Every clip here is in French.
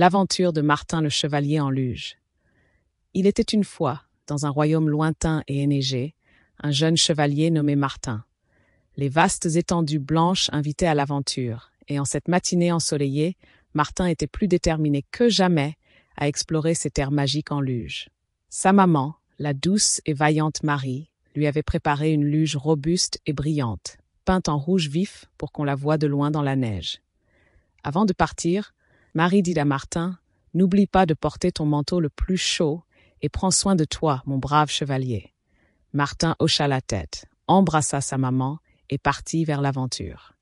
L'aventure de Martin le Chevalier en luge. Il était une fois, dans un royaume lointain et enneigé, un jeune chevalier nommé Martin. Les vastes étendues blanches invitaient à l'aventure, et en cette matinée ensoleillée, Martin était plus déterminé que jamais à explorer ces terres magiques en luge. Sa maman, la douce et vaillante Marie, lui avait préparé une luge robuste et brillante, peinte en rouge vif pour qu'on la voie de loin dans la neige. Avant de partir, Marie dit à Martin N'oublie pas de porter ton manteau le plus chaud et prends soin de toi, mon brave chevalier. Martin hocha la tête, embrassa sa maman et partit vers l'aventure.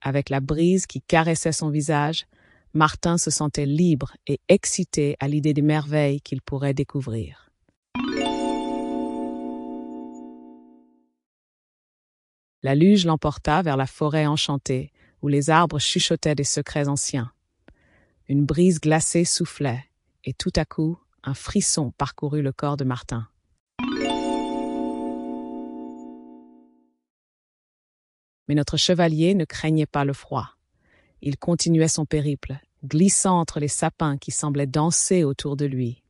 Avec la brise qui caressait son visage, Martin se sentait libre et excité à l'idée des merveilles qu'il pourrait découvrir. La luge l'emporta vers la forêt enchantée, où les arbres chuchotaient des secrets anciens. Une brise glacée soufflait, et tout à coup, un frisson parcourut le corps de Martin. Mais notre chevalier ne craignait pas le froid. Il continuait son périple, glissant entre les sapins qui semblaient danser autour de lui.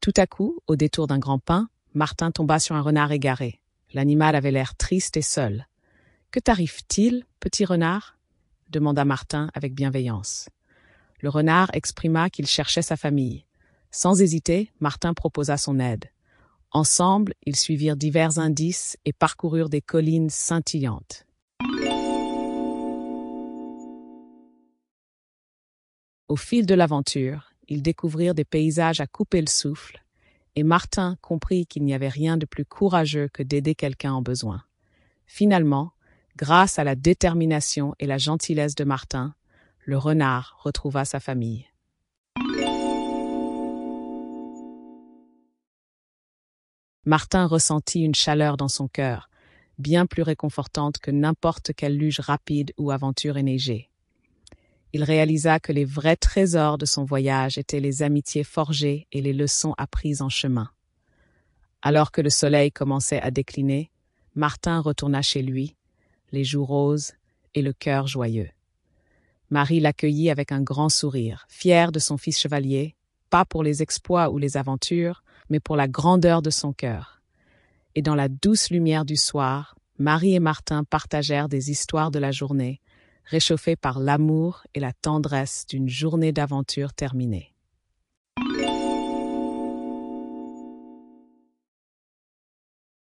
Tout à coup, au détour d'un grand pin, Martin tomba sur un renard égaré. L'animal avait l'air triste et seul. Que t'arrive-t-il, petit renard? demanda Martin avec bienveillance. Le renard exprima qu'il cherchait sa famille. Sans hésiter, Martin proposa son aide. Ensemble, ils suivirent divers indices et parcoururent des collines scintillantes. Au fil de l'aventure, ils découvrirent des paysages à couper le souffle, et Martin comprit qu'il n'y avait rien de plus courageux que d'aider quelqu'un en besoin. Finalement, grâce à la détermination et la gentillesse de Martin, le renard retrouva sa famille. Martin ressentit une chaleur dans son cœur, bien plus réconfortante que n'importe quelle luge rapide ou aventure enneigée il réalisa que les vrais trésors de son voyage étaient les amitiés forgées et les leçons apprises en chemin. Alors que le soleil commençait à décliner, Martin retourna chez lui, les joues roses et le cœur joyeux. Marie l'accueillit avec un grand sourire, fière de son fils chevalier, pas pour les exploits ou les aventures, mais pour la grandeur de son cœur. Et dans la douce lumière du soir, Marie et Martin partagèrent des histoires de la journée, réchauffé par l'amour et la tendresse d'une journée d'aventure terminée.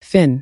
Fin.